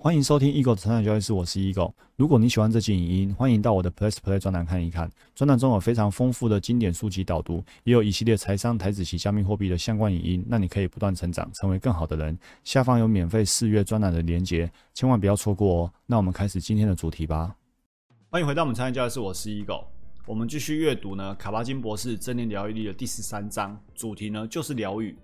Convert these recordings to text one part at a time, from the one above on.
欢迎收听 Eagle 的成长交易室，我是 Eagle。如果你喜欢这期影音，欢迎到我的 Plus Play 专栏看一看。专栏中有非常丰富的经典书籍导读，也有一系列财商、台子及加密货币的相关影音，让你可以不断成长，成为更好的人。下方有免费试阅专栏的连结，千万不要错过哦。那我们开始今天的主题吧。欢迎回到我们成长交易室，我是 Eagle。我们继续阅读呢，卡巴金博士正念疗愈力的第十三章，主题呢就是疗愈。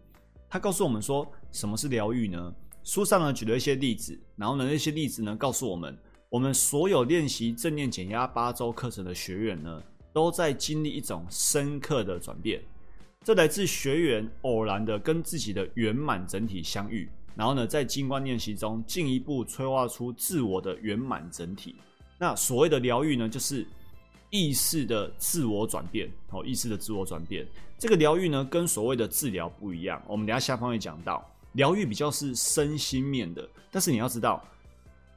他告诉我们说，什么是疗愈呢？书上呢举了一些例子，然后呢那些例子呢告诉我们，我们所有练习正念减压八周课程的学员呢，都在经历一种深刻的转变。这来自学员偶然的跟自己的圆满整体相遇，然后呢在静观练习中进一步催化出自我的圆满整体。那所谓的疗愈呢，就是意识的自我转变，哦，意识的自我转变。这个疗愈呢跟所谓的治疗不一样，我们等下下方会讲到。疗愈比较是身心面的，但是你要知道，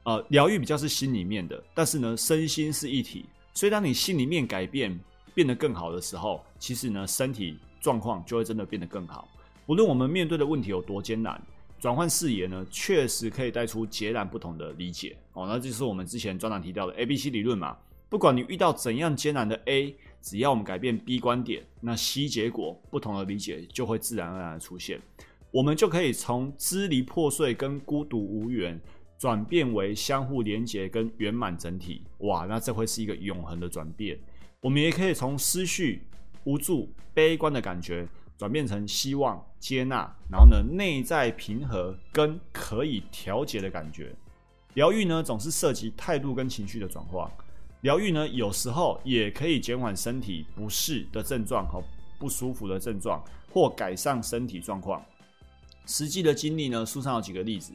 呃，疗愈比较是心里面的，但是呢，身心是一体。所以当你心里面改变变得更好的时候，其实呢，身体状况就会真的变得更好。无论我们面对的问题有多艰难，转换视野呢，确实可以带出截然不同的理解。哦，那就是我们之前专栏提到的 A B C 理论嘛。不管你遇到怎样艰难的 A，只要我们改变 B 观点，那 C 结果不同的理解就会自然而然的出现。我们就可以从支离破碎跟孤独无缘，转变为相互连结跟圆满整体。哇，那这会是一个永恒的转变。我们也可以从失去、无助、悲观的感觉，转变成希望、接纳，然后呢，内在平和跟可以调节的感觉。疗愈呢，总是涉及态度跟情绪的转化。疗愈呢，有时候也可以减缓身体不适的症状和不舒服的症状，或改善身体状况。实际的经历呢，书上有几个例子。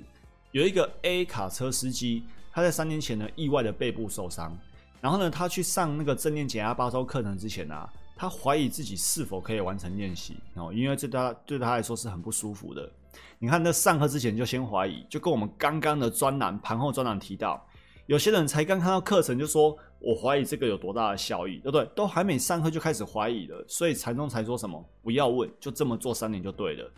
有一个 A 卡车司机，他在三年前呢意外的背部受伤，然后呢他去上那个正念减压八周课程之前啊，他怀疑自己是否可以完成练习哦，因为这他对他来说是很不舒服的。你看，那上课之前就先怀疑，就跟我们刚刚的专栏盘后专栏提到，有些人才刚看到课程就说我怀疑这个有多大的效益，对不对？都还没上课就开始怀疑了，所以禅宗才说什么不要问，就这么做三年就对了。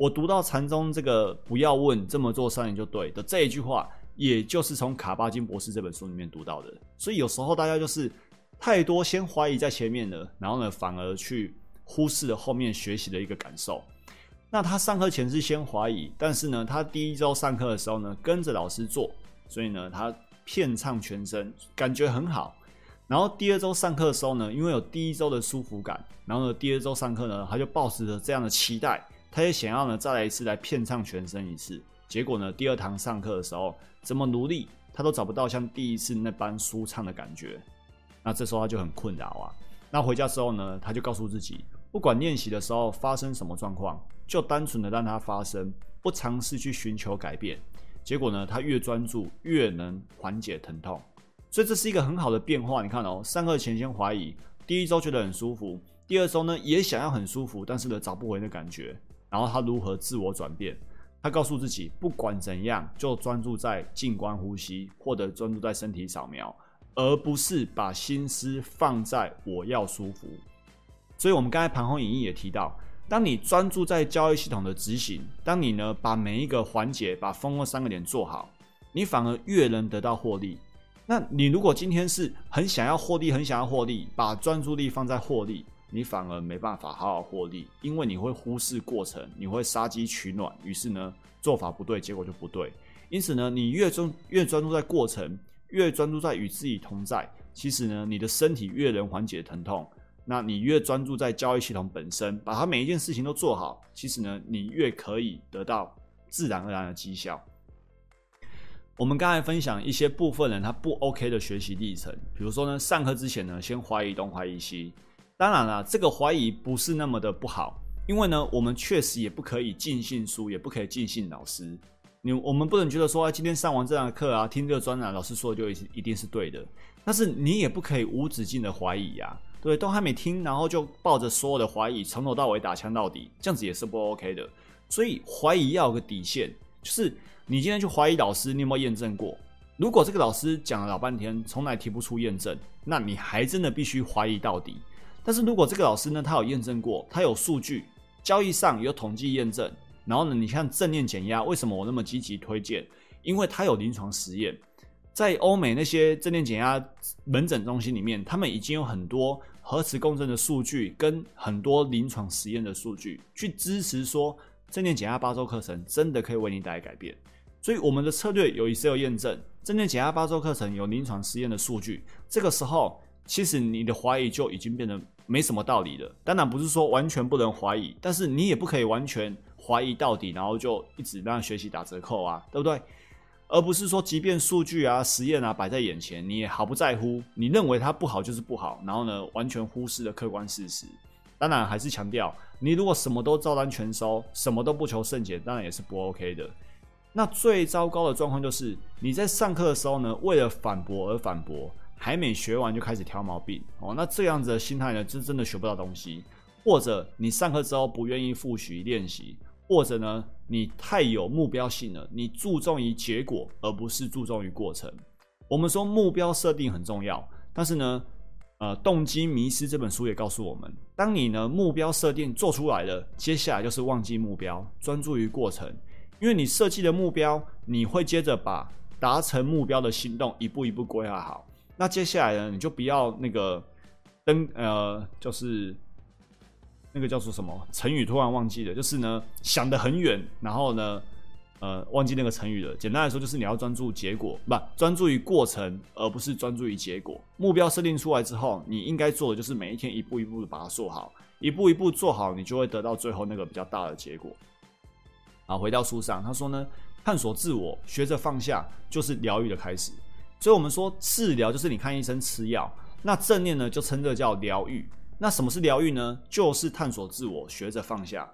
我读到禅宗这个“不要问，这么做三年就对”的这一句话，也就是从卡巴金博士这本书里面读到的。所以有时候大家就是太多先怀疑在前面了，然后呢，反而去忽视了后面学习的一个感受。那他上课前是先怀疑，但是呢，他第一周上课的时候呢，跟着老师做，所以呢，他片唱全身，感觉很好。然后第二周上课的时候呢，因为有第一周的舒服感，然后呢，第二周上课呢，他就抱持着这样的期待。他也想要呢，再来一次来骗唱全身一次。结果呢，第二堂上课的时候，怎么努力他都找不到像第一次那般舒畅的感觉。那这时候他就很困扰啊。那回家之后呢，他就告诉自己，不管练习的时候发生什么状况，就单纯的让它发生，不尝试去寻求改变。结果呢，他越专注，越能缓解疼痛。所以这是一个很好的变化。你看哦，上课前先怀疑，第一周觉得很舒服，第二周呢也想要很舒服，但是呢找不回那感觉。然后他如何自我转变？他告诉自己，不管怎样，就专注在静观呼吸，或者专注在身体扫描，而不是把心思放在我要舒服。所以，我们刚才盘后影音也提到，当你专注在交易系统的执行，当你呢把每一个环节，把风控三个点做好，你反而越能得到获利。那你如果今天是很想要获利，很想要获利，把专注力放在获利。你反而没办法好好获利，因为你会忽视过程，你会杀鸡取卵，于是呢做法不对，结果就不对。因此呢，你越专越专注在过程，越专注在与自己同在，其实呢，你的身体越能缓解疼痛。那你越专注在交易系统本身，把它每一件事情都做好，其实呢，你越可以得到自然而然的绩效。我们刚才分享一些部分人他不 OK 的学习历程，比如说呢，上课之前呢，先怀疑东怀疑西。当然了，这个怀疑不是那么的不好，因为呢，我们确实也不可以尽信书，也不可以尽信老师。你我们不能觉得说，今天上完这堂课啊，听这个专栏，老师说的就一一定是对的。但是你也不可以无止境的怀疑呀，对，都还没听，然后就抱着所有的怀疑，从头到尾打枪到底，这样子也是不 OK 的。所以怀疑要有个底线，就是你今天去怀疑老师，你有没有验证过？如果这个老师讲了老半天，从来提不出验证，那你还真的必须怀疑到底。但是如果这个老师呢，他有验证过，他有数据，交易上有统计验证，然后呢，你像正念减压，为什么我那么积极推荐？因为它有临床实验。在欧美那些正念减压门诊中心里面，他们已经有很多核磁共振的数据跟很多临床实验的数据，去支持说正念减压八周课程真的可以为你带来改变。所以我们的策略有 Excel 验证，正念减压八周课程有临床实验的数据。这个时候，其实你的怀疑就已经变得没什么道理了。当然不是说完全不能怀疑，但是你也不可以完全怀疑到底，然后就一直让学习打折扣啊，对不对？而不是说，即便数据啊、实验啊摆在眼前，你也毫不在乎，你认为它不好就是不好，然后呢，完全忽视了客观事实。当然，还是强调，你如果什么都照单全收，什么都不求甚解，当然也是不 OK 的。那最糟糕的状况就是，你在上课的时候呢，为了反驳而反驳，还没学完就开始挑毛病哦。那这样子的心态呢，就真的学不到东西。或者你上课之后不愿意复习练习。或者呢，你太有目标性了，你注重于结果而不是注重于过程。我们说目标设定很重要，但是呢，呃，《动机迷失》这本书也告诉我们，当你呢目标设定做出来了，接下来就是忘记目标，专注于过程。因为你设计的目标，你会接着把达成目标的行动一步一步规划好。那接下来呢，你就不要那个登呃，就是。那个叫做什么成语？突然忘记了，就是呢，想得很远，然后呢，呃，忘记那个成语了。简单来说，就是你要专注结果，不专注于过程，而不是专注于结果。目标设定出来之后，你应该做的就是每一天一步一步的把它做好，一步一步做好，你就会得到最后那个比较大的结果。好，回到书上，他说呢，探索自我，学着放下，就是疗愈的开始。所以，我们说治疗就是你看医生吃药，那正念呢，就称这叫疗愈。那什么是疗愈呢？就是探索自我，学着放下。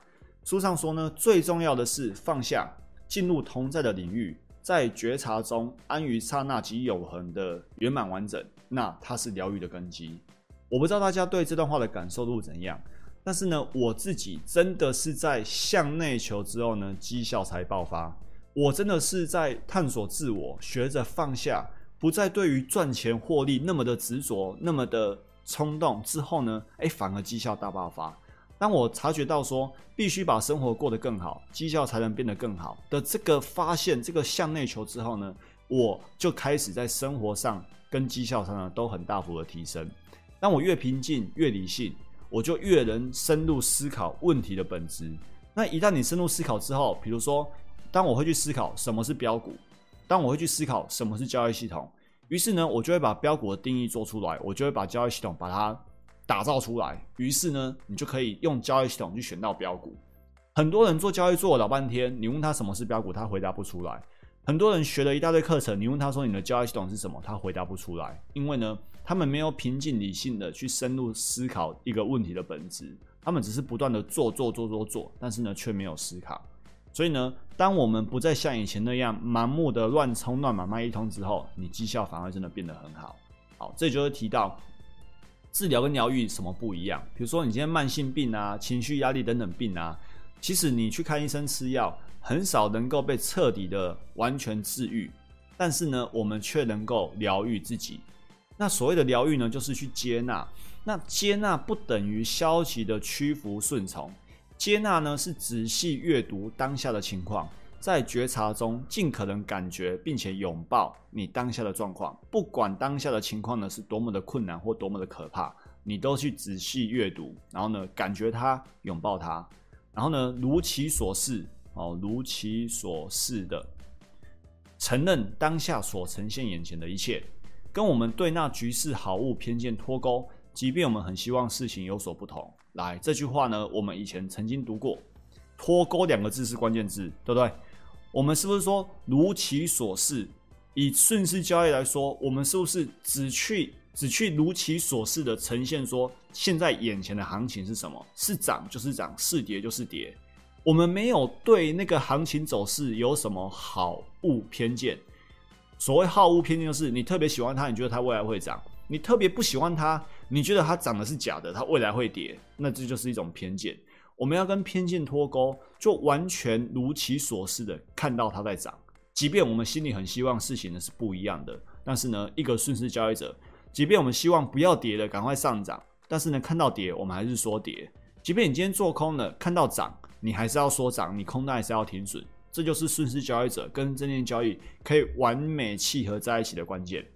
书上说呢，最重要的是放下，进入同在的领域，在觉察中安于刹那及永恒的圆满完整。那它是疗愈的根基。我不知道大家对这段话的感受度怎样，但是呢，我自己真的是在向内求之后呢，绩效才爆发。我真的是在探索自我，学着放下，不再对于赚钱获利那么的执着，那么的。冲动之后呢？哎，反而绩效大爆发。当我察觉到说必须把生活过得更好，绩效才能变得更好的这个发现，这个向内求之后呢，我就开始在生活上跟绩效上呢都很大幅的提升。当我越平静、越理性，我就越能深入思考问题的本质。那一旦你深入思考之后，比如说，当我会去思考什么是标股，当我会去思考什么是交易系统。于是呢，我就会把标股的定义做出来，我就会把交易系统把它打造出来。于是呢，你就可以用交易系统去选到标股。很多人做交易做了老半天，你问他什么是标股，他回答不出来。很多人学了一大堆课程，你问他说你的交易系统是什么，他回答不出来。因为呢，他们没有平静理性的去深入思考一个问题的本质，他们只是不断的做做做做做，但是呢，却没有思考。所以呢，当我们不再像以前那样盲目的乱冲乱买卖一通之后，你绩效反而真的变得很好。好，这就是提到治疗跟疗愈什么不一样。比如说你今天慢性病啊、情绪压力等等病啊，其实你去看医生吃药，很少能够被彻底的完全治愈。但是呢，我们却能够疗愈自己。那所谓的疗愈呢，就是去接纳。那接纳不等于消极的屈服顺从。接纳呢，是仔细阅读当下的情况，在觉察中尽可能感觉并且拥抱你当下的状况，不管当下的情况呢是多么的困难或多么的可怕，你都去仔细阅读，然后呢感觉它，拥抱它，然后呢如其所示哦，如其所示的承认当下所呈现眼前的一切，跟我们对那局势好物偏见脱钩，即便我们很希望事情有所不同。来这句话呢，我们以前曾经读过，“脱钩”两个字是关键字，对不对？我们是不是说如其所示？以顺势交易来说，我们是不是只去只去如其所示的呈现说，现在眼前的行情是什么？是涨就是涨，是跌就是跌。我们没有对那个行情走势有什么好恶偏见。所谓好恶偏见，就是你特别喜欢它，你觉得它未来会涨。你特别不喜欢它，你觉得它涨的是假的，它未来会跌，那这就是一种偏见。我们要跟偏见脱钩，就完全如其所示的看到它在涨，即便我们心里很希望事情呢是不一样的。但是呢，一个顺势交易者，即便我们希望不要跌的赶快上涨，但是呢看到跌，我们还是说跌。即便你今天做空了，看到涨，你还是要说涨，你空单还是要停损。这就是顺势交易者跟正念交易可以完美契合在一起的关键。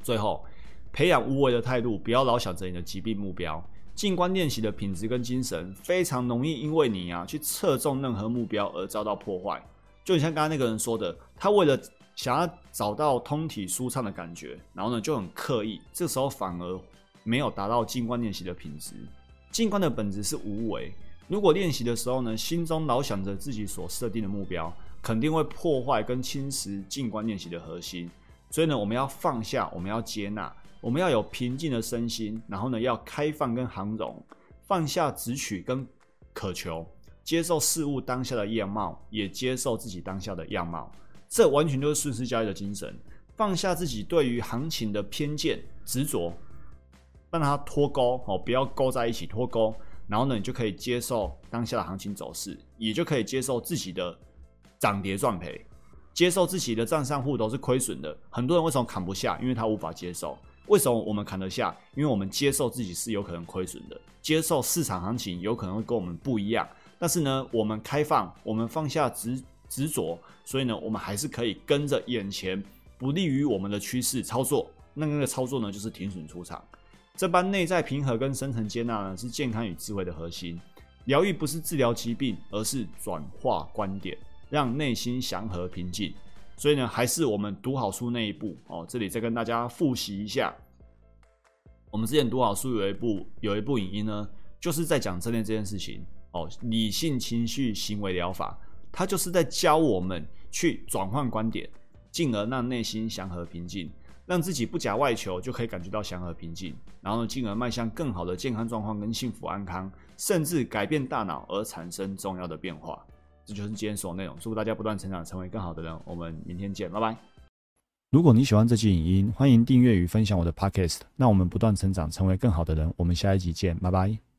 最后，培养无为的态度，不要老想着你的疾病目标。静观练习的品质跟精神，非常容易因为你啊去侧重任何目标而遭到破坏。就像刚刚那个人说的，他为了想要找到通体舒畅的感觉，然后呢就很刻意，这时候反而没有达到静观练习的品质。静观的本质是无为，如果练习的时候呢，心中老想着自己所设定的目标，肯定会破坏跟侵蚀静观练习的核心。所以呢，我们要放下，我们要接纳。我们要有平静的身心，然后呢，要开放跟涵容，放下执取跟渴求，接受事物当下的样貌，也接受自己当下的样貌。这完全就是顺势交易的精神。放下自己对于行情的偏见、执着，让它脱钩哦，不要勾在一起脱钩。然后呢，你就可以接受当下的行情走势，也就可以接受自己的涨跌赚赔，接受自己的账上户都是亏损的。很多人为什么砍不下？因为他无法接受。为什么我们砍得下？因为我们接受自己是有可能亏损的，接受市场行情有可能会跟我们不一样。但是呢，我们开放，我们放下执执着，所以呢，我们还是可以跟着眼前不利于我们的趋势操作。那那个操作呢，就是停损出场。这般内在平和跟深层接纳呢，是健康与智慧的核心。疗愈不是治疗疾病，而是转化观点，让内心祥和平静。所以呢，还是我们读好书那一步哦。这里再跟大家复习一下，我们之前读好书有一部有一部影音呢，就是在讲正念这件事情哦。理性情绪行为疗法，它就是在教我们去转换观点，进而让内心祥和平静，让自己不假外求就可以感觉到祥和平静，然后，进而迈向更好的健康状况跟幸福安康，甚至改变大脑而产生重要的变化。这就是今天所有内容，祝福大家不断成长，成为更好的人。我们明天见，拜拜。如果你喜欢这期影音，欢迎订阅与分享我的 Podcast。那我们不断成长，成为更好的人。我们下一集见，拜拜。